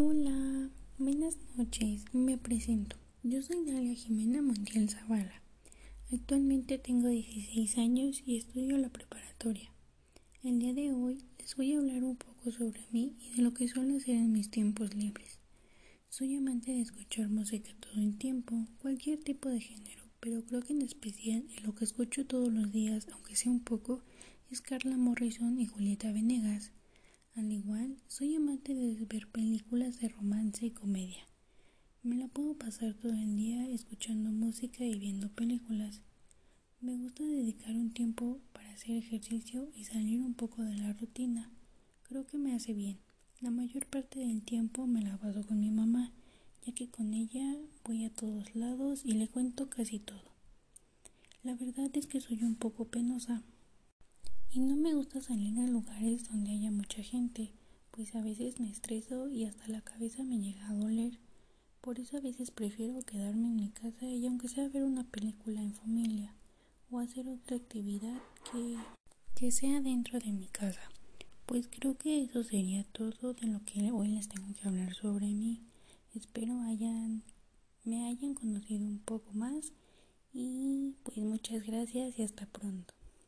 Hola, buenas noches, me presento. Yo soy Dalia Jimena Montiel Zavala. Actualmente tengo 16 años y estudio la preparatoria. El día de hoy les voy a hablar un poco sobre mí y de lo que suelo hacer en mis tiempos libres. Soy amante de escuchar música todo el tiempo, cualquier tipo de género, pero creo que en especial en lo que escucho todos los días, aunque sea un poco, es Carla Morrison y Julieta Venegas. Al igual, soy amante de ver películas de romance y comedia. Me la puedo pasar todo el día escuchando música y viendo películas. Me gusta dedicar un tiempo para hacer ejercicio y salir un poco de la rutina. Creo que me hace bien. La mayor parte del tiempo me la paso con mi mamá, ya que con ella voy a todos lados y le cuento casi todo. La verdad es que soy un poco penosa, y no me gusta salir a lugares donde haya mucha gente, pues a veces me estreso y hasta la cabeza me llega a doler. Por eso a veces prefiero quedarme en mi casa y aunque sea ver una película en familia o hacer otra actividad que, que sea dentro de mi casa. Pues creo que eso sería todo de lo que hoy les tengo que hablar sobre mí. Espero hayan me hayan conocido un poco más y pues muchas gracias y hasta pronto.